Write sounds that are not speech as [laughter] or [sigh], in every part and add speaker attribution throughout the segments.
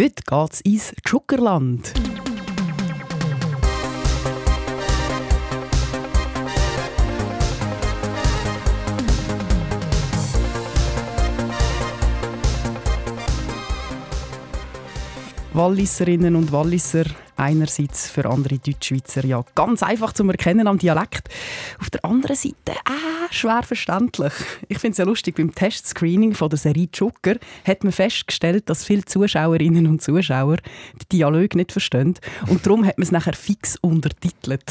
Speaker 1: Heute geht es ins Zuckerland. Walliserinnen und Walliser einerseits für andere Deutschschweizer ja ganz einfach zu erkennen am Dialekt. Auf der anderen Seite äh, schwer verständlich. Ich finde es ja lustig, beim Testscreening von der Serie Joker hat man festgestellt, dass viele Zuschauerinnen und Zuschauer die Dialoge nicht verstehen und darum hat man es nachher fix untertitelt.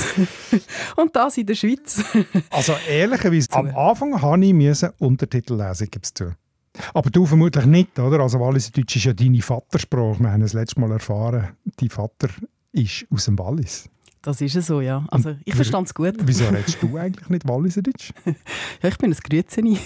Speaker 1: [laughs] und das in der Schweiz. [laughs]
Speaker 2: also ehrlicherweise, am Anfang musste ich Untertitel lesen, gibt es zu. Aber du vermutlich nicht, oder? Also Walliserdeutsch ist ja deine Vatersprache. Wir haben das letzte Mal erfahren, dein Vater ist aus dem Wallis.
Speaker 1: Das ist so, ja. Also, ich verstand es gut.
Speaker 2: Wieso redest du eigentlich nicht Walliserdeutsch? [laughs]
Speaker 1: ja, ich bin ein Grützeni.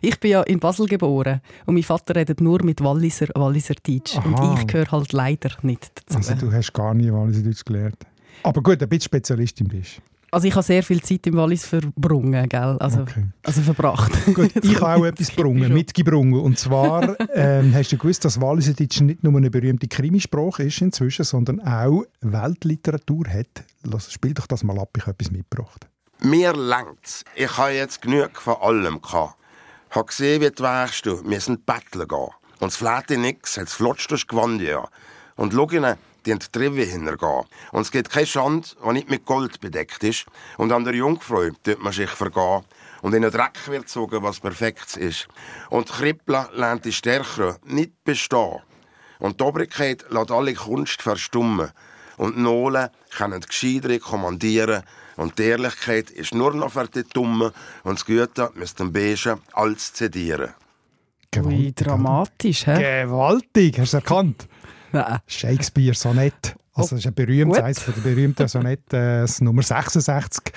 Speaker 1: Ich bin ja in Basel geboren und mein Vater redet nur mit Walliser Walliserdeutsch. Und ich gehöre halt leider nicht dazu.
Speaker 2: Also du hast gar nie Walliserdeutsch gelernt? Aber gut, ein bisschen Spezialistin bist
Speaker 1: also ich habe sehr viel Zeit im Wallis verbrungen, gell? Also, okay. also verbracht. [laughs]
Speaker 2: Gut, ich habe auch [laughs] etwas gebrungen, mitgebrungen. Und zwar ähm, hast du gewusst, dass Walliserdeutsch nicht nur eine berühmte Krimisprache ist inzwischen, sondern auch Weltliteratur hat. Lass, spiel doch das mal ab, ich habe etwas mitgebracht.
Speaker 3: Mir längt's. Ich habe jetzt genug von allem gehabt. Ich habe gesehen, wie du wärst, du. Wir sind betteln gehen. Und es fläht nix, es flutscht durch Gewand, ja. Und schau ihnen, die die Treppe hintergehen. Und es gibt keine Schande, die nicht mit Gold bedeckt ist. Und an der Jungfrau tut man sich vergehen. Und in den Dreck wird gezogen, was perfekt ist. Und die Krippel lernt die Stärkere nicht bestehen. Und die Obrigkeit lässt alle Kunst verstummen. Und die Nolen können die Gescheidere kommandieren. Und die Ehrlichkeit ist nur noch für die Dummen. Und das Gute müsste den Beigen als zedieren.
Speaker 1: Gewaltig, Ui, dramatisch, hä?
Speaker 2: Gewaltig, hast du erkannt? [laughs] Shakespeare Sonett. Also, das ist ein berühmtes, eines der berühmten Sonette, äh, Nummer 66.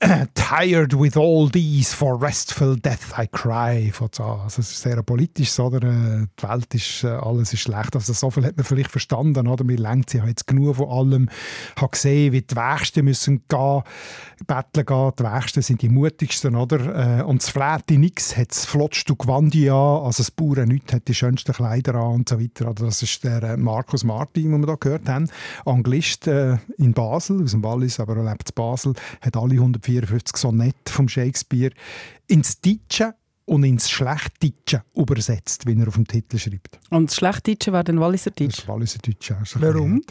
Speaker 2: [clears throat] Tired with all these, for restful death I cry. Also es ist sehr politisch, oder? Äh, die Welt ist, äh, alles ist schlecht. Also so viel hat man vielleicht verstanden, oder? Mir lenkt sie jetzt genug von allem. Ich habe gesehen, wie die Wächsten müssen gehen, betteln gehen. Die Wächsten sind die mutigsten, oder? Und das Fläte nix hat das flottste Gewand an. Also das Bauern nichts hat die schönsten Kleider an und so weiter. Also das ist der Markus Martin, den wir da gehört haben. Anglist in Basel, aus dem Wallis, aber er lebt in Basel, hat alle 100 54 Sonette von Shakespeare ins Deutsche und ins Schlechtdeutsche übersetzt, wie er auf dem Titel schreibt.
Speaker 1: Und das Schlechtdeutsche wäre dann Walliserdeutsch?
Speaker 2: Das Walliserdeutsch,
Speaker 1: also Warum?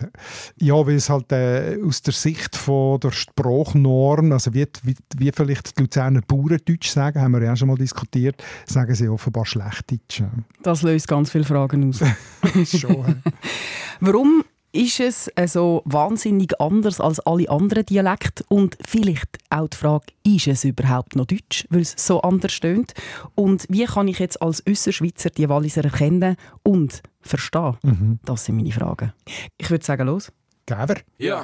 Speaker 2: Ja, weil es halt äh, aus der Sicht von der Sprachnorm, also wie, wie, wie vielleicht die Luzerner Bauerndeutsch sagen, haben wir ja schon mal diskutiert, sagen sie offenbar Schlechtdeutsch.
Speaker 1: Das löst ganz viele Fragen aus. [laughs] schon. Warum ist es äh, so wahnsinnig anders als alle anderen Dialekte? Und vielleicht auch die Frage, ist es überhaupt noch Deutsch, weil es so anders stöhnt? Und wie kann ich jetzt als Össerschweizer die Walliser erkennen und verstehen? Mhm. Das sind meine Fragen. Ich würde sagen, los.
Speaker 2: Geber?
Speaker 4: Ja.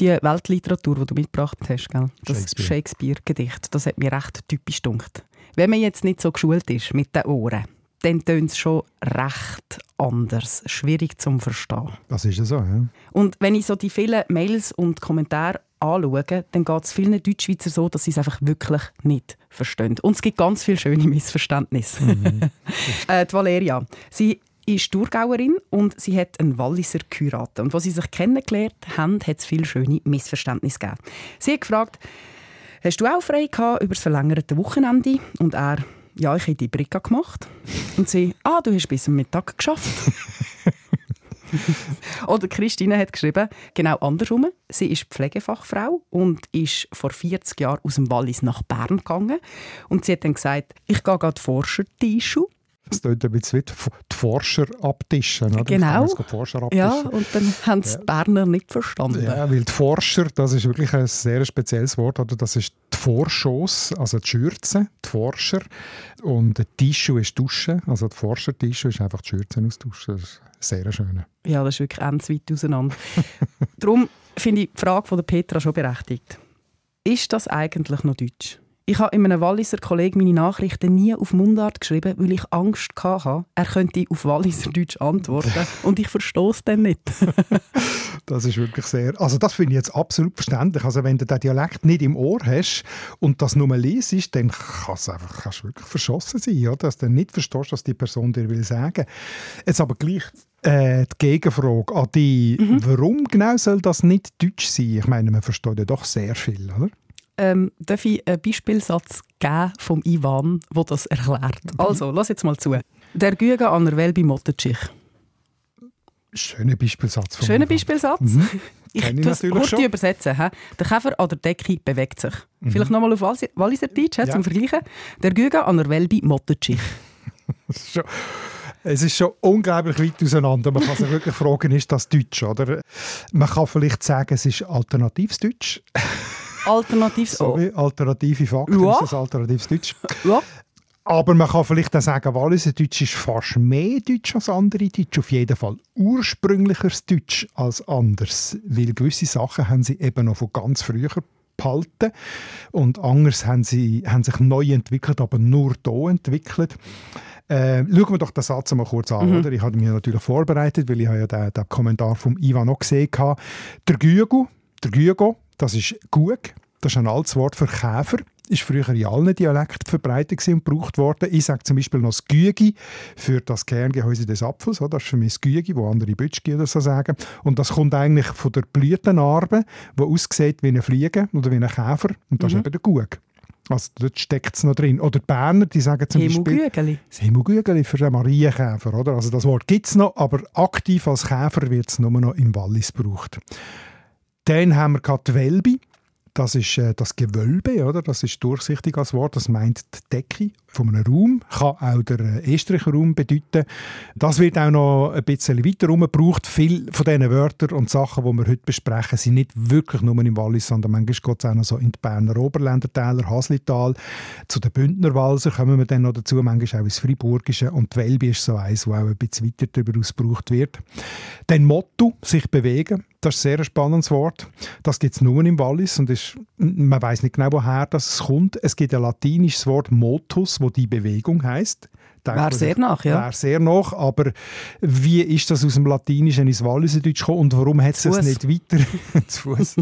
Speaker 1: die Weltliteratur, die du mitgebracht hast, gell? das Shakespeare-Gedicht, das hat mir recht typisch gedunkt. Wenn man jetzt nicht so geschult ist mit den Ohren, dann tönt es schon recht anders, schwierig zu verstehen.
Speaker 2: Das ist ja so, ja.
Speaker 1: Und wenn ich so die vielen Mails und Kommentare anschaue, dann geht es vielen Deutschschweizer so, dass sie es einfach wirklich nicht verstehen. Und es gibt ganz viele schöne Missverständnisse. Mhm. [laughs] äh, die Valeria, sie ist Thurgauerin und sie hat einen Walliser geheiratet. Und als sie sich kennengelernt haben, hat es viele schöne Missverständnisse gegeben. Sie hat gefragt, hast du auch frei gehabt über das verlängerte Wochenende? Und er, ja, ich habe die Brika gemacht. Und sie, ah, du hast bis zum Mittag geschafft. [laughs] Oder Christine hat geschrieben, genau andersrum. Sie ist Pflegefachfrau und ist vor 40 Jahren aus dem Wallis nach Bern gegangen. Und sie hat dann gesagt, ich gehe gerade Forscher-Tischu
Speaker 2: Das tut ein bisschen wie die Forscher abtischen. Oder?
Speaker 1: Genau. Forscher ja, und dann haben es ja. die Berner nicht verstanden.
Speaker 2: Ja, weil die Forscher, das ist wirklich ein sehr spezielles Wort. Oder? Das ist die Vorschoss, also die Schürze, die Forscher. Und der Tischu ist Dusche. Also die Forscher-Tischu ist einfach die Schürze. Das ist sehr schön.
Speaker 1: Ja, das ist wirklich ganz weit auseinander. [laughs] Darum finde ich die Frage von Petra schon berechtigt. Ist das eigentlich noch Deutsch? Ich habe in einem Walliser Kollegen meine Nachrichten nie auf Mundart geschrieben, weil ich Angst hatte, er könnte auf Walliser Deutsch antworten [laughs] und ich verstehe es dann nicht. [laughs]
Speaker 2: das ist wirklich sehr, also das finde ich jetzt absolut verständlich. Also wenn du den Dialekt nicht im Ohr hast und das nur liest, dann kannst du einfach kannst wirklich verschossen sein, oder? dass du nicht verstehst, was die Person dir will sagen. Jetzt aber gleich äh, die Gegenfrage an dich, mhm. warum genau soll das nicht Deutsch sein? Ich meine, man versteht ja doch sehr viel, oder?
Speaker 1: Ähm, darf ich einen Beispielsatz geben vom Ivan, wo das erklärt. Also, lass jetzt mal zu. Der Güge an der Welbi Mottetschich.
Speaker 2: Schöner Beispielsatz.
Speaker 1: Schöner Beispielsatz. Mhm. Ich, ich natürlich schon. übersetzen. He? Der Käfer an der Decke bewegt sich. Mhm. Vielleicht nochmal auf Walliser Deutsch ja. zum Vergleichen. Der Güge an der Welbi Mottetschich. [laughs]
Speaker 2: es ist schon unglaublich weit auseinander. Man kann sich wirklich fragen, ist das Deutsch? Oder? Man kann vielleicht sagen, es ist alternatives Deutsch. [laughs]
Speaker 1: Alternatives
Speaker 2: Sorry, alternative Fakten
Speaker 1: ja.
Speaker 2: ist das alternatives Deutsch.
Speaker 1: Ja.
Speaker 2: Aber man kann vielleicht auch sagen, Walliser Deutsch ist fast mehr Deutsch als andere Deutsch. Auf jeden Fall ursprünglicheres Deutsch als anders. Weil gewisse Sachen haben sie eben noch von ganz früher behalten. Und anders haben sie haben sich neu entwickelt, aber nur hier entwickelt. Äh, schauen wir doch den Satz mal kurz an. Mhm. Oder? Ich habe mich natürlich vorbereitet, weil ich ja den, den Kommentar vom Ivan noch gesehen habe. Der Gügo, der Gügo das ist Gug. Das ist ein altes Wort für Käfer. Ist früher in allen Dialekten verbreitet und gebraucht worden. Ich sage zum Beispiel noch das Gügi für das Kerngehäuse des Apfels. Das ist für mich das Gügi, wo andere Bütschgi oder so sagen. Und das kommt eigentlich von der Blütenarbe, die aussieht wie eine Fliege oder wie ein Käfer. Und das mhm. ist eben der Gug. Also dort steckt es noch drin. Oder die Berner, die sagen zum Beispiel... Das Hemugügeli für den Marienkäfer. Oder? Also das Wort gibt es noch, aber aktiv als Käfer wird es nur noch im Wallis gebraucht. Dann haben wir die Welbi. Das ist äh, das Gewölbe, oder? Das ist durchsichtig als Wort. Das meint die Decke von einem Raum. Kann auch der äh, estricher Raum bedeuten. Das wird auch noch ein bisschen weiter herum gebraucht. Viele von diesen Wörtern und Sachen, die wir heute besprechen, sind nicht wirklich nur im Wallis, sondern manchmal geht es auch noch so in die Berner Oberländertäler, Haslital. Zu den Bündner Walser kommen wir dann noch dazu, manchmal auch ins Friburgische. Und die Welbi ist so eins, wo auch ein bisschen weiter darüber ausgebraucht wird. Dann Motto, sich bewegen. Das ist ein sehr spannendes Wort. Das gibt es nur im Wallis und ist, man weiß nicht genau, woher das kommt. Es gibt ein latinisches Wort Motus, wo die Bewegung heißt.
Speaker 1: Wäre sehr nach, ja.
Speaker 2: Wäre sehr nach, aber wie ist das aus dem Latinischen ins Walliserdeutsch gekommen und warum hat es das nicht weiter [laughs] zu Fuß?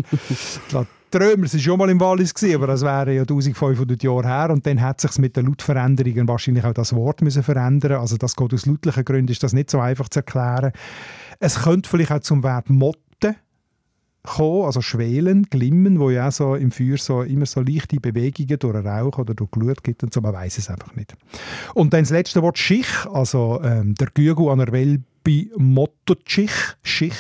Speaker 2: Die Römer waren schon mal im Wallis, aber das wäre ja 1500 Jahre her und dann hat sich mit den Lautveränderungen wahrscheinlich auch das Wort müssen verändern. Also das geht aus lautlichen Gründen, ist das nicht so einfach zu erklären. Es könnte vielleicht auch zum Wert Motto kommen, also schwelen, glimmen, wo ja so im Feuer so immer so leichte Bewegungen durch den Rauch oder durch Glut gibt und so, man weiß es einfach nicht. Und dann das letzte Wort Schich, also ähm, der Gügel an der Welbi Mottotschich, Schich,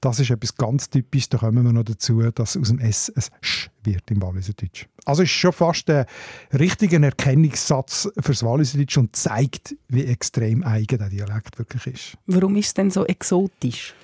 Speaker 2: das ist etwas ganz typisches, da kommen wir noch dazu, dass aus dem S ein Sch wird im Walliserdeutsch. Also ist schon fast ein richtiger Erkennungssatz fürs Walliserdeutsch und zeigt, wie extrem eigen der Dialekt wirklich ist.
Speaker 1: Warum ist es denn so exotisch?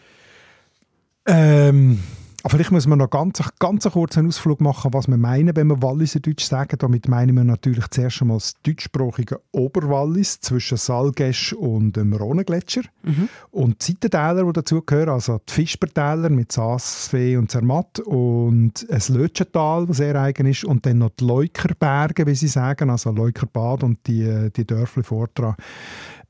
Speaker 2: Ähm, Vielleicht muss man noch ganz, ganz einen kurzen Ausflug machen, was wir meinen, wenn wir Walliser Deutsch sagen. Damit meinen wir natürlich zuerst einmal das deutschsprachige Oberwallis zwischen Salgesch und dem Rhonegletscher. Mhm. Und die Seitentäler, die dazugehören, also die Fischbertäler mit Saasfee und Zermatt und ein Lötschental, das sehr eigen ist, und dann noch die Leukerberge, wie sie sagen, also Leukerbad und die, die Dörfli Vortra.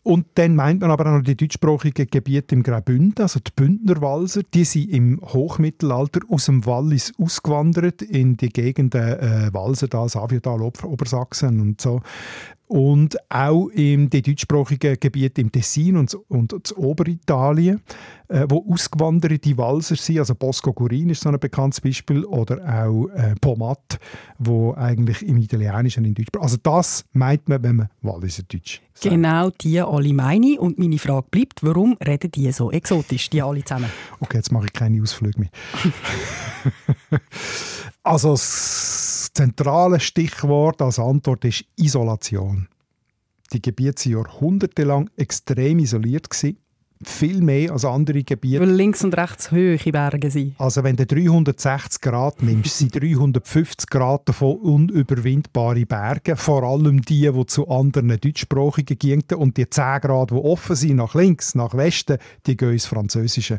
Speaker 2: Und dann meint man aber auch noch die deutschsprachigen Gebiete im Graubünden, also die Bündnerwalser, die sind im Hochmittelalter aus dem Wallis ausgewandert in die Gegenden äh, Walsertal, Saviotal, Ober Obersachsen und so und auch in den deutschsprachigen Gebieten im Tessin und, und das Oberitalien, äh, wo ausgewanderte Walser sind, also Bosco Gurin ist so ein bekanntes Beispiel, oder auch äh, Pomat, wo eigentlich im Italienischen in Deutsch, also das meint man, wenn man Walliser Deutsch
Speaker 1: sagt. Genau, die alle meine und meine Frage bleibt, warum reden die so exotisch, die alle zusammen?
Speaker 2: Okay, jetzt mache ich keine Ausflüge mehr. [laughs] Also das zentrale Stichwort als Antwort ist Isolation. Die Gebiete waren jahrhundertelang extrem isoliert. Viel mehr als andere Gebiete.
Speaker 1: Weil links und rechts hohe Berge sind.
Speaker 2: Also wenn du 360 Grad nimmst, sind 350 Grad davon unüberwindbare Berge. Vor allem die, die zu anderen deutschsprachigen gingen. Und die 10 Grad, die offen sind, nach links, nach Westen, die gehen ins Französische.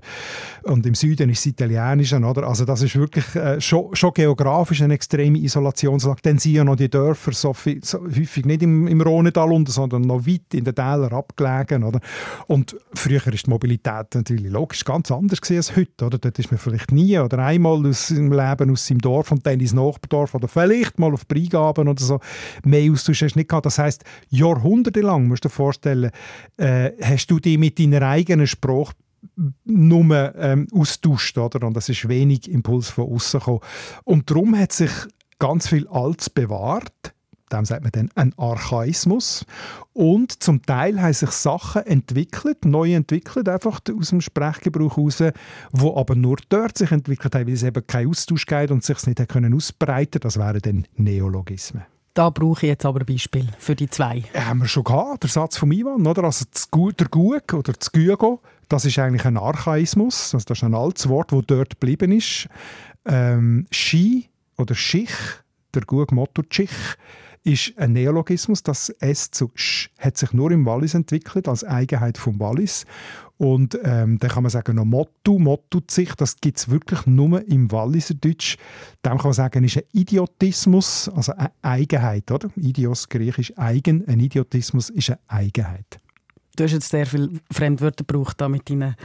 Speaker 2: Und im Süden ist es Italienische. Oder? Also das ist wirklich äh, schon, schon geografisch eine extreme Isolationslage. Dann sind ja noch die Dörfer so, viel, so häufig nicht im, im Rhonedal unten, sondern noch weit in den Tälern abgelegen. Oder? Und früher früher ist die Mobilität natürlich logisch ganz anders als heute. Oder? Dort ist man vielleicht nie oder einmal aus seinem Leben aus seinem Dorf und dann ins Nachbardorf oder vielleicht mal auf Breigaben oder so. Mehr Austausch hast du nicht gehabt. Das heisst, jahrhundertelang, musst du dir vorstellen, äh, hast du dich mit deiner eigenen Sprache nur ähm, austauscht, oder? Und es ist wenig Impuls von außen gekommen. Und darum hat sich ganz viel Altes bewahrt dem sagt man dann ein Archaismus. Und zum Teil haben sich Sachen entwickelt, neu entwickelt, einfach aus dem Sprechgebrauch heraus, wo aber nur dort sich entwickelt haben, weil es eben keinen Austausch gibt und sich nicht können ausbreiten Das wären dann Neologismen.
Speaker 1: Da brauche ich jetzt aber ein Beispiel für die zwei.
Speaker 2: Ja, haben wir schon gehabt, der Satz von Ivan, oder? Also der Gug oder das Gügo, das ist eigentlich ein Archaismus, also das ist ein altes Wort, das dort geblieben ist. Ähm, Ski oder Schich, der Gug Motto Schich, ist ein Neologismus. Das S zu Sch hat sich nur im Wallis entwickelt, als Eigenheit vom Wallis. Und ähm, dann kann man sagen, noch Motto, Motto sich, das gibt es wirklich nur im Walliser Deutsch. Dem kann man sagen, ist ein Idiotismus, also eine Eigenheit, oder? Idios, griechisch eigen, ein Idiotismus ist eine Eigenheit.
Speaker 1: Du hast jetzt sehr viele Fremdwörter gebraucht da mit deinen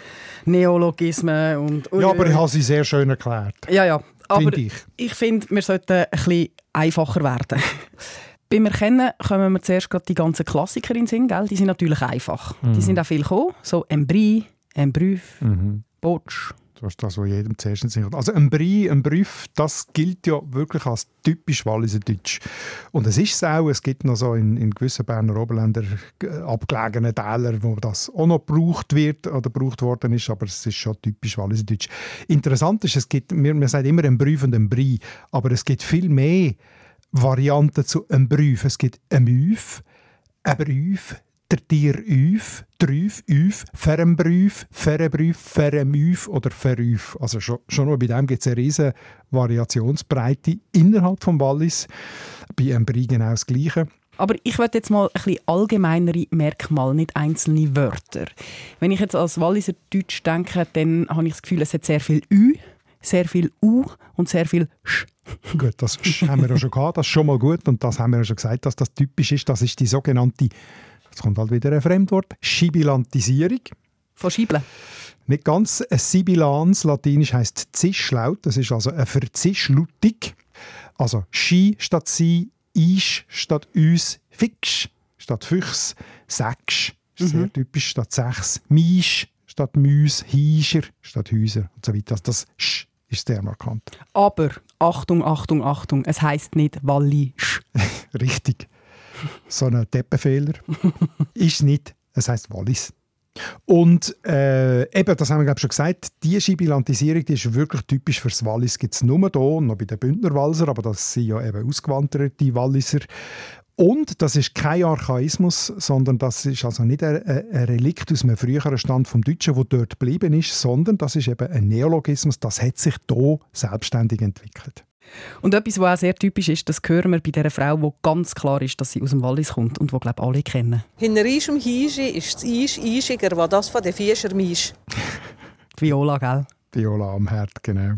Speaker 1: Neologismen und...
Speaker 2: Ja, aber ich habe sie sehr schön erklärt.
Speaker 1: Ja, ja. Aber ich, ich finde, wir sollten ein bisschen einfacher werden. Beim Erkennen kommen wir zuerst die ganzen Klassiker in den Sinn, gell? Die sind natürlich einfach. Mhm. Die sind auch viel gekommen, so Embry, Embrüf, mhm. Botsch.
Speaker 2: Das ist das, was jedem zuerst in Sinn. Also ein Brief, ein Brief, das gilt ja wirklich als typisch Walliser Deutsch. Und es ist es auch, es gibt noch so in, in gewissen Berner Oberländer äh, abgelegene Täler, wo das auch noch gebraucht wird oder gebraucht worden ist, aber es ist schon typisch Walliser Deutsch. Interessant ist, es gibt, man, man sagt immer ein Brief und ein Brief, aber es gibt viel mehr Varianten zu einem Brief. Es gibt ein Müf, ein Brief, der Tier Üf, Trüf, Üf, Ferembrüf, Ferebrüf, Feremüf oder Ferüf. Also schon, schon nur bei dem gibt es eine riesige Variationsbreite innerhalb des Wallis. Bei einem Brie genau das Gleiche.
Speaker 1: Aber ich werde jetzt mal ein bisschen allgemeinere Merkmale, nicht einzelne Wörter. Wenn ich jetzt als Walliser Deutsch denke, dann habe ich das Gefühl, es hat sehr viel Ü, sehr viel U und sehr viel Sch. [laughs]
Speaker 2: Gut, das haben wir ja schon gehabt, das ist schon mal gut und das haben wir ja schon gesagt, dass das typisch ist. Das ist die sogenannte, jetzt kommt halt wieder ein Fremdwort, Schibilantisierung.
Speaker 1: Von Schibeln?
Speaker 2: Nicht ganz. Ein Sibilans, latinisch heißt Zischlaut, das ist also eine Verzischlutung. Also Schi statt Sie, Isch statt Uns, Fix statt Füchs, Sechs, mhm. sehr typisch, statt Sechs, Misch statt Müs, Hiescher statt Häuser und so weiter. Also das Sch ist sehr markant.
Speaker 1: Aber Achtung, Achtung, Achtung, es heißt nicht Wallisch. [laughs]
Speaker 2: Richtig. So ein Teppenfehler [laughs] ist nicht, es heißt Wallis. Und äh, eben, das haben wir glaube schon gesagt, die Schibilantisierung die ist wirklich typisch für das Wallis. Gibt es nur hier, noch bei den Bündnerwalser, aber das sind ja eben ausgewanderte Walliser. Und das ist kein Archaismus, sondern das ist also nicht ein, ein Relikt aus einem früheren Stand vom Deutschen, wo dort geblieben ist, sondern das ist eben ein Neologismus, das hat sich hier selbstständig entwickelt.
Speaker 1: Und etwas, was auch sehr typisch ist, das hören wir bei dieser Frau, wo ganz klar ist, dass sie aus dem Wallis kommt und wo glaube alle kennen.
Speaker 5: Hinter ischem Hieschi ist das Isch Ischiger, was das von den Fischer Misch.
Speaker 1: Viola, gell?
Speaker 2: Viola am Herd, genau.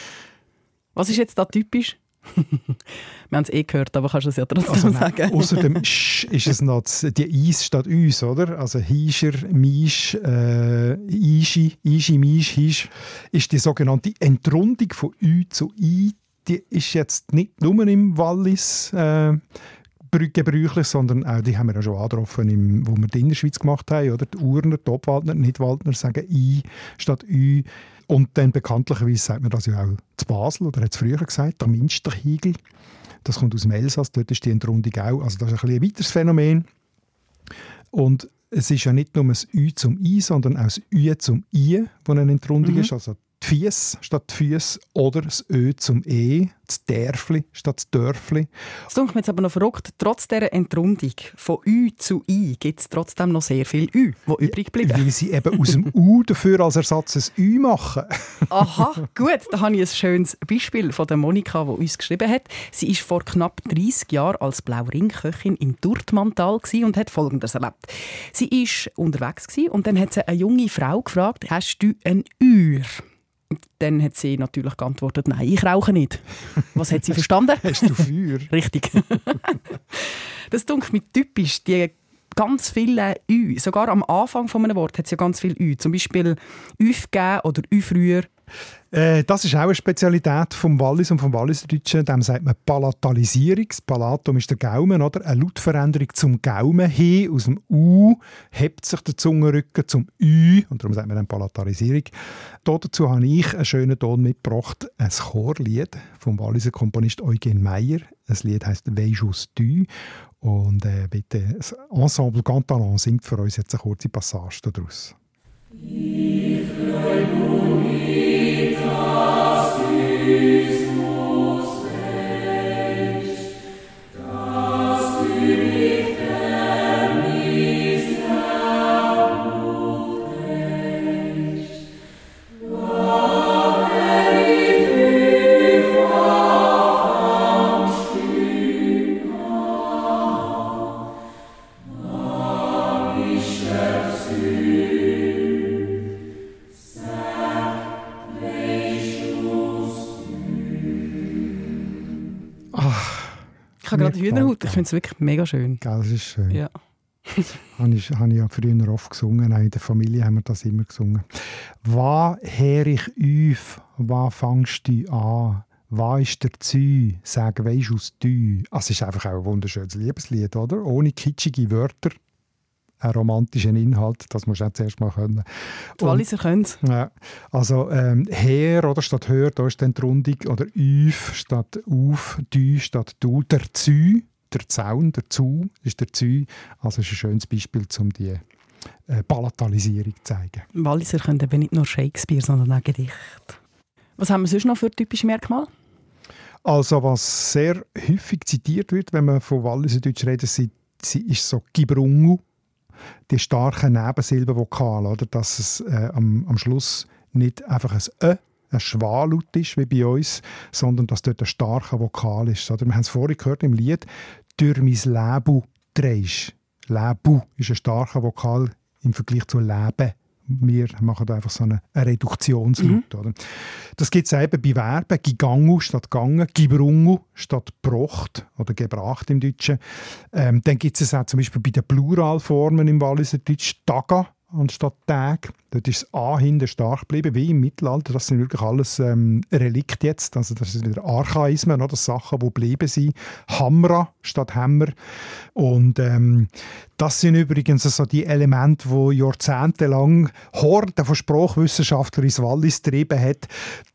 Speaker 2: [laughs]
Speaker 1: was ist jetzt da typisch? Wir haben es eh gehört, aber kannst du es ja trotzdem
Speaker 2: also,
Speaker 1: sagen.
Speaker 2: Außerdem ist es noch die Eis statt uns, oder? Also Hischer, Misch, äh, Ischi, Ischi, Misch, Hisch ist die sogenannte Entrundung von Ü zu I. Die ist jetzt nicht nur im Wallis äh, gebräuchlich, sondern auch die haben wir ja schon angetroffen, im, wo wir die Innerschweiz gemacht haben. Oder? Die Urner, die Obwaldner, Nicht-Waldner sagen I statt Ü. Und dann bekanntlicherweise sagt man das ja auch zu Basel, oder hat es früher gesagt, der Minsterhigel. Das kommt aus dem Elsass, dort ist die Entrundung auch. Also das ist ein, ein weiteres Phänomen. Und es ist ja nicht nur das Ü zum I, sondern auch das Ü zum I, wo eine Entrundung mhm. ist. Also die Fies statt Füß oder das Ö zum E, das Därfli statt das Dörfli.
Speaker 1: Es klingt mir jetzt aber noch verrückt, trotz dieser Entrundung von Ü zu I gibt es trotzdem noch sehr viel Ü, die übrig bleiben.
Speaker 2: Weil sie eben aus dem U dafür als Ersatz ein Ü machen. [laughs]
Speaker 1: Aha, gut, da habe ich ein schönes Beispiel von der Monika, die uns geschrieben hat. Sie war vor knapp 30 Jahren als Blauringköchin im Durtmantal und hat Folgendes erlebt. Sie war unterwegs und dann hat sie eine junge Frau gefragt, hast du ein Ür? Dann hat sie natürlich geantwortet, nein, ich rauche nicht. Was hat sie verstanden? [laughs]
Speaker 2: Hast du Feuer? [laughs]
Speaker 1: Richtig. [laughs] das dunkelt mir typisch, die ganz viele Ü. Sogar am Anfang von einem Wort hat es ja ganz viele Ü. Zum Beispiel «üf» geben oder «ü» früher.
Speaker 2: Äh, das ist auch eine Spezialität vom Wallis und vom Walliserdeutschen. Dem sagt man Palatalisierung. Das Palatum ist der Gaumen, oder? Eine Lautveränderung zum Gaumen hin. Aus dem U hebt sich der Zungenrücken zum Ü. Und darum sagt man dann Palatalisierung. Dazu habe ich einen schönen Ton mitgebracht. Ein Chorlied vom Walliser Komponist Eugen Meyer. Das Lied heißt «Veijus du». Und äh, bitte, das Ensemble Gantalon singt für uns jetzt eine kurze Passage daraus. Ich
Speaker 1: Hühnerhaut, ich finde es wirklich mega schön.
Speaker 2: Gell, das ist schön.
Speaker 1: Ja. [laughs]
Speaker 2: habe ich, habe ich ja früher oft gesungen, in der Familie haben wir das immer gesungen. «Was her ich auf, was fangst du an?» «Was ist der Zü?» «Sag, weisst aus du?» also, Es ist einfach auch ein wunderschönes Liebeslied, oder? Ohne kitschige Wörter, einen romantischen Inhalt, das musst du auch zuerst mal können.
Speaker 1: Die Walliser können es.
Speaker 2: Ja, also ähm, «her» oder statt «hör», da ist dann die Rundung, oder «üf» statt «auf», «du» statt «du», «der Zü», der Zaun, der Zu ist der Zü. Also ist ein schönes Beispiel, um die äh, Palatalisierung zu zeigen.
Speaker 1: Walliser können eben nicht nur Shakespeare, sondern auch Gedichte. Was haben wir sonst noch für typische Merkmale?
Speaker 2: Also was sehr häufig zitiert wird, wenn man von Walliser Deutsch redet, sie, sie ist so Gibrungu, die starken Nebensilbenvokale, oder? dass es äh, am, am Schluss nicht einfach ein Ö ein Schwalut ist, wie bei uns, sondern dass dort ein starker Vokal ist. Oder? Wir haben es vorhin gehört im Lied, «Durch mein Leben drehst». «Lebu» ist ein starker Vokal im Vergleich zu «Leben». Wir machen einfach so eine, Reduktionslaut. Mhm. Das gibt es eben bei Verben. «Gigangu» statt «gangen», «gibrungu» statt «brocht» oder «gebracht» im Deutschen. Ähm, dann gibt es auch zum Beispiel bei den Pluralformen im Walliser Deutsch «daga» anstatt Tag. Dort ist das A hinten stark geblieben, wie im Mittelalter. Das sind wirklich alles ähm, Relikte jetzt. Also das sind wieder Archaismen, oder? Sachen, die geblieben sind. Hamra statt Hammer. Und ähm, das sind übrigens so die Elemente, die jahrzehntelang Horde von Sprachwissenschaftlern ins Wallis getrieben hat.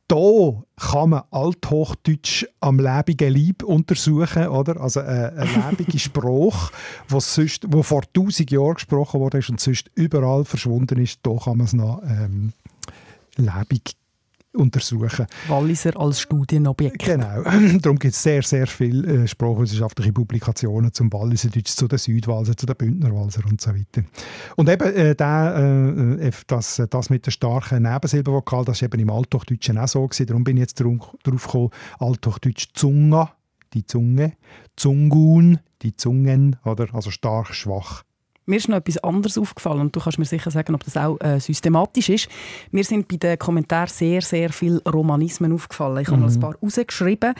Speaker 2: Da kann man Althochdeutsch am lebenden Leib untersuchen, oder? Also äh, ein lebendiger [laughs] Spruch, sonst, wo vor tausend Jahren gesprochen wurde und sonst überall verschwunden ist. Da kann man es noch ähm, lebendig untersuchen.
Speaker 1: Walliser als Studienobjekt.
Speaker 2: Genau. [clears throat] Darum gibt es sehr, sehr viele äh, sprachwissenschaftliche Publikationen zum Walliser Deutsch, zu den Südwalser, zu den Bündnerwalser und so weiter. Und eben äh, der, äh, das, das mit dem starken Nebensilbenvokal, das war eben im Althochdeutschen auch so. Gewesen. Darum bin ich jetzt darauf gekommen, Althochdeutsch Zunga, die Zunge, Zungun, die Zungen, oder? also stark, schwach.
Speaker 1: Mir ist noch etwas anderes aufgefallen und du kannst mir sicher sagen, ob das auch äh, systematisch ist. Mir sind bei den Kommentaren sehr, sehr viele Romanismen aufgefallen. Ich habe noch ein mhm. paar rausgeschrieben.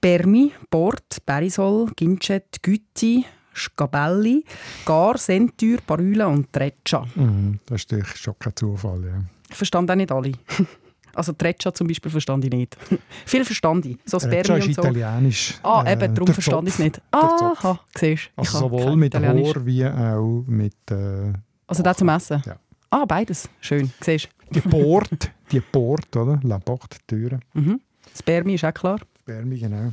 Speaker 1: Bermi, Bord, Berisol, Ginchet, Gütti, Scabelli, Gar, Sentür, Parüle und Treccia.
Speaker 2: Mhm, das ist schon kein Zufall, ja.
Speaker 1: Ich verstand auch nicht alle. [laughs] Also Treccia zum Beispiel verstand ich nicht. [laughs] Viel verstand ich. So
Speaker 2: Spermi ist und so. italienisch.
Speaker 1: Ah, eben, äh, darum verstand ich es nicht. Aha, siehst
Speaker 2: du. Also sowohl mit Ohr wie auch mit... Äh,
Speaker 1: also das zum Essen?
Speaker 2: Ja.
Speaker 1: Ah, beides. Schön, siehst
Speaker 2: Die Port, die Port, oder? La Porte, Türe.
Speaker 1: Mhm. Spermi ist auch klar.
Speaker 2: Spermi, genau.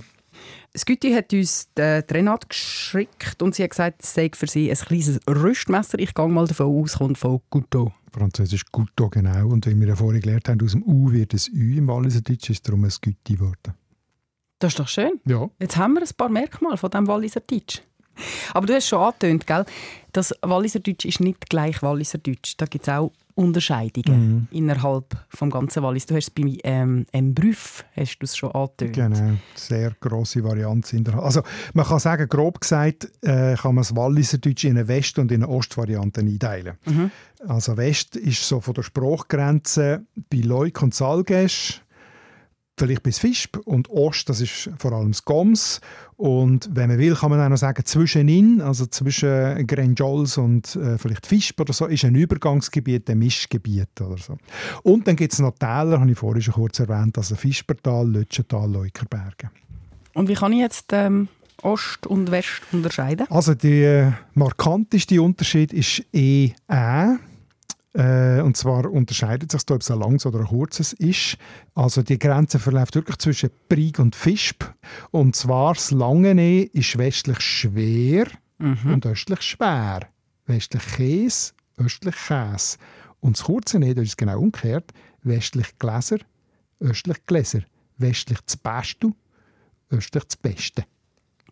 Speaker 1: Skütti hat uns die Renate geschickt und sie hat gesagt, es sei für sie ein kleines Rüstmesser. Ich gehe mal davon aus, kommt von Couteau.
Speaker 2: Französisch Couteau, genau. Und wie wir ja vorhin gelernt haben, aus dem U wird ein Ü im Walliserdeutsch, ist darum ein Skütti geworden.
Speaker 1: Das ist doch schön.
Speaker 2: Ja.
Speaker 1: Jetzt haben wir ein paar Merkmale von diesem Walliserdeutsch. Aber du hast schon angetönt, gell? das Walliserdeutsch ist nicht gleich Walliserdeutsch. Da gibt es auch Unterscheidungen mhm. innerhalb des ganzen Wallis. Du hast es bei ähm, Embrüff hast du es schon angetönt.
Speaker 2: Genau, sehr grosse Varianz. Also man kann sagen, grob gesagt, äh, kann man das Walliserdeutsch in eine West- und in eine Ostvariante einteilen. Mhm. Also West ist so von der Sprachgrenze bei Leuk und Salgesch vielleicht bis Fisp und Ost, das ist vor allem das Goms. Und wenn man will, kann man auch noch sagen, zwischenin, also zwischen Grenjols und äh, vielleicht Fisp oder so, ist ein Übergangsgebiet, ein Mischgebiet oder so. Und dann gibt es noch Täler, habe ich vorhin schon kurz erwähnt, also Fispertal, Lötschental, Leukerberge.
Speaker 1: Und wie kann ich jetzt ähm, Ost und West unterscheiden?
Speaker 2: Also der markanteste Unterschied ist E, Ä. Äh, und zwar unterscheidet sich ob es ein langes oder ein kurzes ist. Also die Grenze verläuft wirklich zwischen Brig und Fischb. Und zwar das lange E ist westlich schwer mhm. und östlich schwer. Westlich Käse, östlich Käse. Und das kurze E, das ist genau umgekehrt. Westlich Gläser, östlich Gläser. Westlich das Beste, östlich das Beste.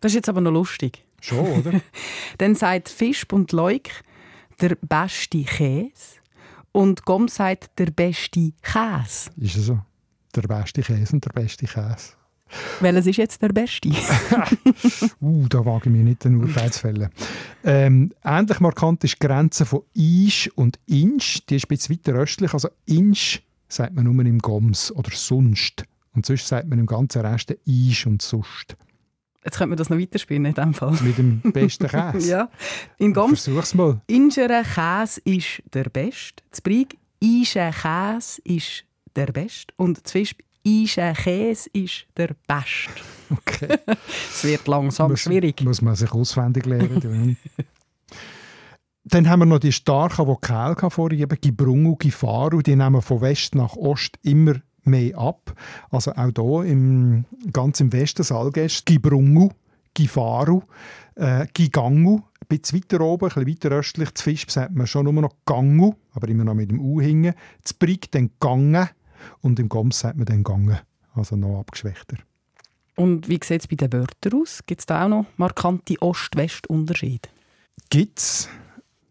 Speaker 1: Das ist jetzt aber noch lustig.
Speaker 2: Schon, oder? [laughs]
Speaker 1: Dann sagt Fischb und Leuk der beste Käse und Gom sagt der beste Käse.
Speaker 2: Ist es so? Der beste Käse und der beste Käse.
Speaker 1: Welches ist jetzt der beste? [laughs]
Speaker 2: uh, da wage ich mir nicht den Urteil zu fällen. Ähm, ähnlich markant ist die Grenze von Isch und Inch. Die ist ein bisschen weiter östlich. Also Inch sagt man nur im Goms oder sonst. Und sonst sagt man im ganzen Rest Isch und sonst.
Speaker 1: Jetzt könnte man das noch weiterspielen in dem Fall.
Speaker 2: Mit dem besten [laughs] Käse?
Speaker 1: ja. In Goms.
Speaker 2: Versuch's mal.
Speaker 1: Inschere Käse ist der beste. Das Brig Ische Käse ist der beste. Und zwischen Ische Käse ist der beste. [laughs]
Speaker 2: Okay. [laughs]
Speaker 1: es wird langsam
Speaker 2: muss,
Speaker 1: schwierig.
Speaker 2: Muss man sich auswendig lernen. Dann haben wir noch die starken Vokale vorhin, eben Gibrungu, Gifaru, die nehmen von West nach Ost immer mehr ab. Also auch hier im, ganz im Westen Salgest, Gibrungu, Gifaru, äh, Gigangu, ein bisschen weiter oben, ein bisschen weiter östlich, zu Fisch sagt man schon nur noch Gangu, aber immer noch mit dem U hingen. Zu Brig dann Gange und im Goms sagt man dann Gange, also noch abgeschwächter.
Speaker 1: Und wie sieht es bei den Wörtern aus? Gibt es da auch noch markante Ost-West-Unterschiede?
Speaker 2: Gibt es.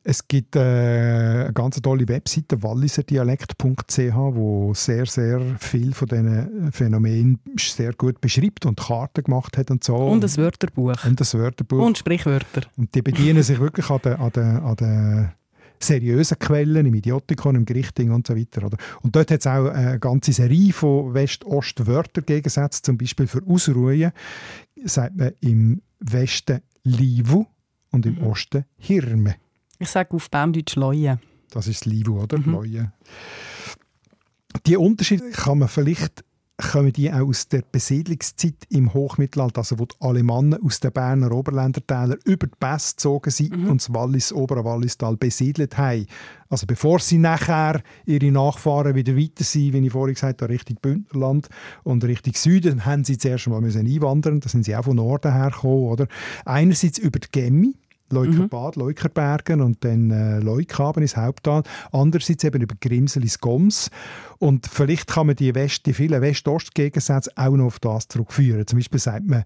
Speaker 2: Es gibt äh, eine ganz tolle Webseite, walliserdialekt.ch, wo sehr, sehr viel von diesen Phänomenen sehr gut beschreibt und Karten gemacht hat und so.
Speaker 1: Und ein Wörterbuch.
Speaker 2: Und ein Wörterbuch.
Speaker 1: Und Sprichwörter.
Speaker 2: Und die bedienen sich wirklich an den, an den, an den seriösen Quellen, im Idiotikon, im Gerichting und so weiter. Oder? Und dort hat es auch eine ganze Serie von West-Ost-Wörter gegensätzt, zum Beispiel für Ausruhen sagt man im Westen Livu und im mhm. Osten Hirme.
Speaker 1: Ich sage auf Berndeutsch Leue.
Speaker 2: Das ist das Livu, oder? Mhm. Leue. Die Unterschiede kann man vielleicht kommen die auch aus der Besiedlungszeit im Hochmittelalter, also wo die Alemannen aus den Berner Oberländertälern über die Pässe gezogen sind mhm. und das Wallis, obere Wallistal besiedelt haben. Also bevor sie nachher ihre Nachfahren wieder weiter sind, wie ich vorhin gesagt habe, Richtung Bündnerland und Richtung Süden, haben sie zuerst mal müssen einwandern. Da sind sie auch von Norden hergekommen, oder? Einerseits über die Gemmi, Leukerbad, mhm. Leukerbergen und dann äh, Leukaben ins Haupttal. Andererseits eben über Grimsel ins Goms. Und vielleicht kann man die, West, die vielen West-Ost-Gegensätze auch noch auf das zurückführen. Zum Beispiel sagt man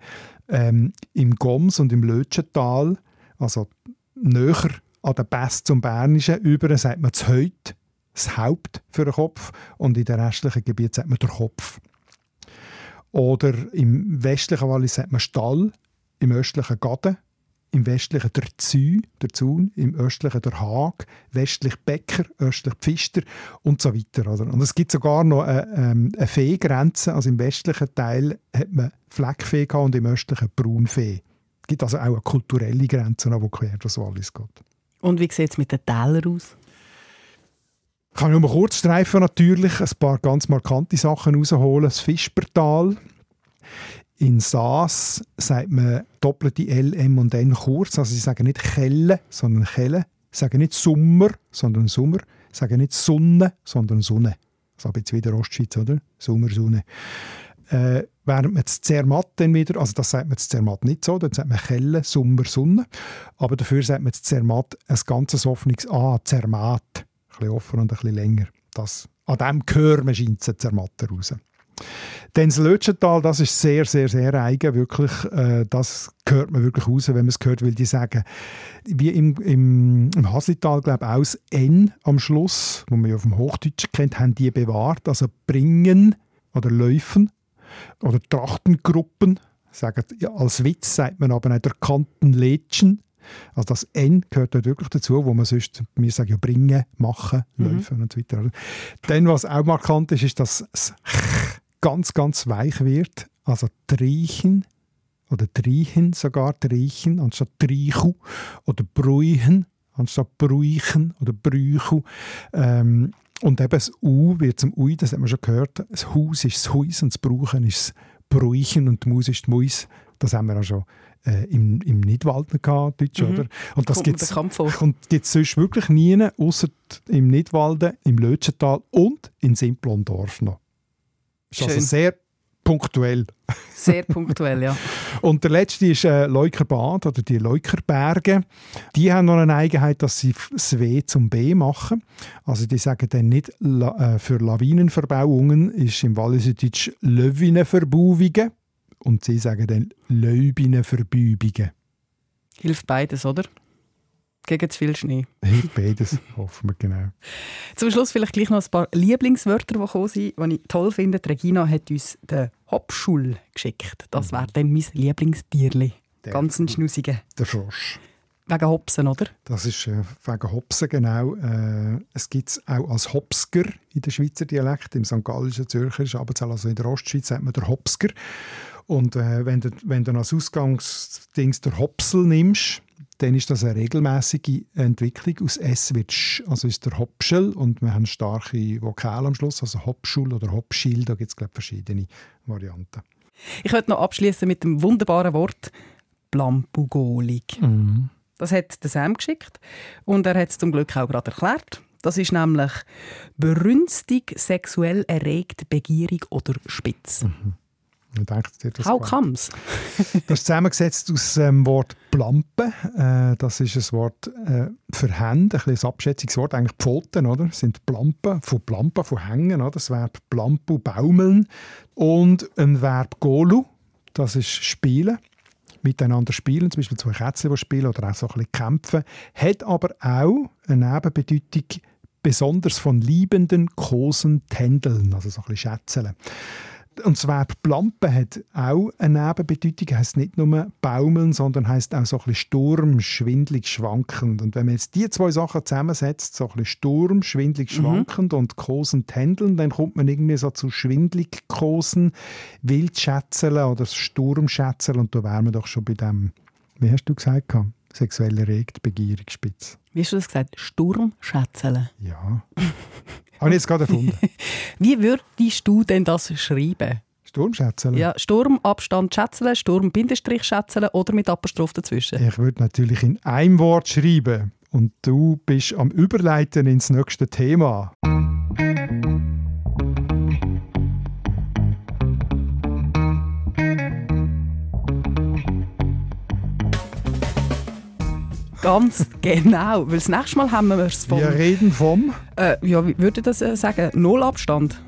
Speaker 2: ähm, im Goms und im Lötschental, also näher an der Pass zum Bernischen, über sagt man das Heut, das Haupt für den Kopf und in den restlichen Gebieten sagt man der Kopf. Oder im westlichen Wallis sagt man Stall, im östlichen Gaden im westlichen der Zü, der Zun, im östlichen der Haag, westlich Bäcker, östlich Pfister und so weiter. Oder? Und es gibt sogar noch eine, ähm, eine Feegrenze, also im westlichen Teil hat man Fleckfee und im östlichen Braunfee. Es gibt also auch eine kulturelle Grenze, die quer durch Wallis geht.
Speaker 1: Und wie sieht es mit den Tälern aus?
Speaker 2: Ich kann nur mal kurz streifen natürlich, ein paar ganz markante Sachen rausholen. Das Fispertal in Saas sagt man doppelte L, M und N kurz. Also sie sagen nicht Kelle, sondern Kelle. Sie sagen nicht Sommer, sondern Sommer. Sie sagen nicht Sonne, sondern Sonne. So ein bisschen wie der Ostschweiz, oder? Sommer, Sonne. äh, während man das Zermatt dann wieder, also das sagt man das Zermatt nicht so, dann sagt man Kelle, Sommer, Sonne, aber dafür sagt man das Zermatt ein ganzes offenes A, Zermatt, ein bisschen offen und ein bisschen länger. Das, an dem Gehör man scheint Zermatt raus. Dann das Lötschental, das ist sehr, sehr, sehr eigen, wirklich, äh, das hört man wirklich raus, wenn man es hört, weil die sagen, wie im, im, im Haslital, glaube ich, auch das N am Schluss, wo man ja vom Hochdeutschen kennt, haben die bewahrt, also bringen oder laufen oder Trachtengruppen, sagen, ja, als Witz sagt man aber nicht der Kantenlädchen, also das N gehört dort wirklich dazu, wo man sonst, wir sagen ja bringen, machen, mhm. laufen und so weiter. Dann, was auch markant ist, ist, dass es ganz, ganz weich wird. Also Triechen oder Triechen sogar, Triechen anstatt Trichu oder Bruichen anstatt Bruichen oder Brüchu. Ähm, und eben das U wird zum Ui, das haben wir schon gehört. Das Haus ist das Haus und das Brauchen ist das Bruichen und die Maus ist die Maus. Das haben wir auch schon äh, im, im Nidwald gehabt, Deutsch, mhm. oder? Und das gibt es sonst wirklich nie, außer im Nidwalden, im Lötschental und in Simplondorf noch. Ist also sehr punktuell.
Speaker 1: Sehr punktuell, ja. [laughs]
Speaker 2: Und der letzte ist äh, Leukerbad oder die Leukerberge. Die haben noch eine Eigenheit, dass sie das W zum B machen. Also die sagen dann nicht äh, für Lawinenverbauungen ist im Walliserdeutsch Löwinenverbauungen und sie sagen dann Löbinenverbübungen.
Speaker 1: Hilft beides, oder? Gegen zu viel Schnee.
Speaker 2: Hilft beides, hoffen wir, genau.
Speaker 1: Zum Schluss vielleicht gleich noch ein paar Lieblingswörter, die gekommen sind, die ich toll finde. Die Regina hat uns den Hopschul geschickt. Das wäre dann mein Lieblingstierli. Ganz ein Schnusiger.
Speaker 2: Der Frosch.
Speaker 1: Wegen Hopsen, oder?
Speaker 2: Das ist äh, wegen Hopsen, genau. Äh, es gibt es auch als Hopsker in der Schweizer Dialekt. Im St. Gallischen, Zürcher, also in der Ostschweiz sagt man der Hopsker. Und äh, wenn, du, wenn du als Ausgangsdings der Hopsel nimmst, dann ist das eine regelmäßige Entwicklung. Aus S wird Sch, also ist der Hopschel und wir haben starke Vokale am Schluss, also Hopschul oder Hopschil, da gibt es verschiedene Varianten.
Speaker 1: Ich möchte noch abschließen mit dem wunderbaren Wort Blampugolig. Mhm. Das hat der Sam geschickt und er hat es zum Glück auch gerade erklärt. Das ist nämlich berünstig, sexuell erregt, begierig oder spitz. Mhm.
Speaker 2: Denkt
Speaker 1: ihr das How comes? [laughs]
Speaker 2: das ist zusammengesetzt aus dem ähm, Wort Plampe. Äh, das ist ein Wort äh, für Hände, ein, ein Abschätzungswort. Eigentlich Pfoten, oder? Das sind Plampen, von Plampen, von Hängen. Oder? Das Verb Plampu, baumeln. Und ein Verb Golu, das ist spielen. Miteinander spielen, zum Beispiel zwei Kätzchen, die spielen oder auch so ein bisschen kämpfen. Hat aber auch eine Nebenbedeutung, besonders von liebenden, kosen Tändeln, also so ein bisschen Schätzeln. Und das Verb Plampen hat auch eine Nebenbedeutung. Heißt nicht nur baumeln, sondern heißt auch so ein bisschen Sturm, schwindlig, schwankend. Und wenn man jetzt die zwei Sachen zusammensetzt, so ein bisschen Sturm, schwindlig, mhm. schwankend mhm. und kosen, tändeln, dann kommt man irgendwie so zu schwindlig, kosen, wildschätzeln oder Sturmschätzeln. Und da wären wir doch schon bei dem, wie hast du gesagt, sexuell erregt, begierig, spitz.
Speaker 1: Wie hast du das gesagt? Sturmschätzeln?
Speaker 2: Ja. Habe ich jetzt gerade erfunden. [laughs]
Speaker 1: Wie würdest du denn das schreiben?
Speaker 2: Sturmschätzeln?
Speaker 1: Ja, Sturmabstand schätzeln, Sturm Bindestrich schätzeln oder mit Apostroph dazwischen?
Speaker 2: Ich würde natürlich in einem Wort schreiben. Und du bist am Überleiten ins nächste Thema.
Speaker 1: Ganz genau. Weil das nächste Mal haben wir es
Speaker 2: vom... Wir reden vom...
Speaker 1: Äh, ja, wie würde ich das äh, sagen? Nullabstand.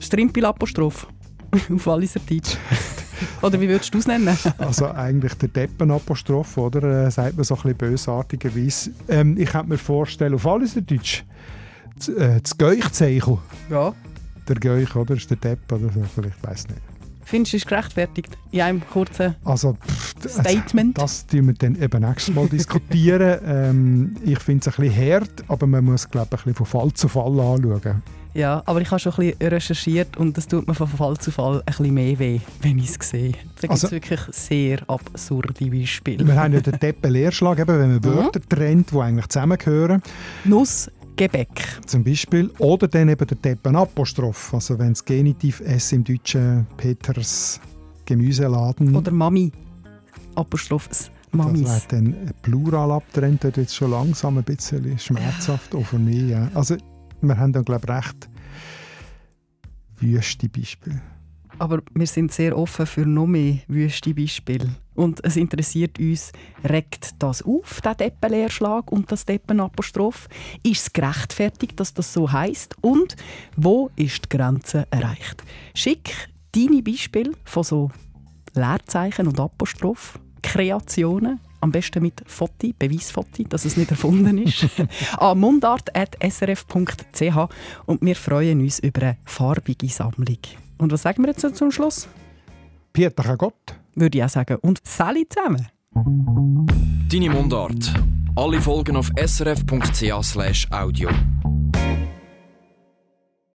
Speaker 1: Strimpel-Apostroph. [laughs] Auf Walliser Deutsch. [laughs] oder wie würdest du es nennen?
Speaker 2: also eigentlich der Deppen-Apostroph, oder? Äh, sagt man so ein bisschen bösartigerweise. Ähm, ich könnte mir vorstellen, auf Walliser Deutsch das, äh, das Geuchzeichen.
Speaker 1: Ja.
Speaker 2: Der Geuch, oder? Ist der Depp, oder vielleicht, weiß nicht.
Speaker 1: Findest du es gerechtfertigt? In einem kurzen
Speaker 2: also,
Speaker 1: pff, Statement?
Speaker 2: Das, das wir dann eben nächstes Mal diskutieren. [laughs] ähm, ich finde es ein bisschen hart, aber man muss glaube ich, ein bisschen von Fall zu Fall anschauen.
Speaker 1: Ja, aber ich habe schon ein bisschen recherchiert und das tut mir von Fall zu Fall ein bisschen mehr weh, wenn ich es sehe. Da gibt es also, wirklich sehr absurde Beispiele.
Speaker 2: Wir haben ja den Deppen-Leerschlag, wenn man mhm. Wörter trennt, die eigentlich zusammengehören.
Speaker 1: Nuss Gebäck.
Speaker 2: Zum Beispiel. Oder dann eben der Deppenapostroph. Also wenn es Genitiv S im Deutschen Peters Gemüseladen.
Speaker 1: Oder Mami. Apostroph Mamis.
Speaker 2: Das wird dann Plural abtrennt, das jetzt schon langsam ein bisschen schmerzhaft auch für mich. Ja. Also wir haben dann glaube ich recht wüste Beispiele.
Speaker 1: Aber wir sind sehr offen für noch mehr wüste Beispiele. Und es interessiert uns, regt das auf, der Deppenleerschlag und das Deppenapostroph? Ist es gerechtfertigt, dass das so heißt? Und wo ist die Grenze erreicht? Schick deine Beispiele von so Leerzeichen und Apostroph, Kreationen am besten mit Foti, Beweisfoti, dass es nicht erfunden ist, [laughs] an mundart.srf.ch und wir freuen uns über eine farbige Sammlung. Und was sagen wir jetzt zum Schluss?
Speaker 2: Pieter Gott.
Speaker 1: Würde ich auch sagen. Und Sally zusammen.
Speaker 4: Deine Mundart. Alle Folgen auf srf.ch audio.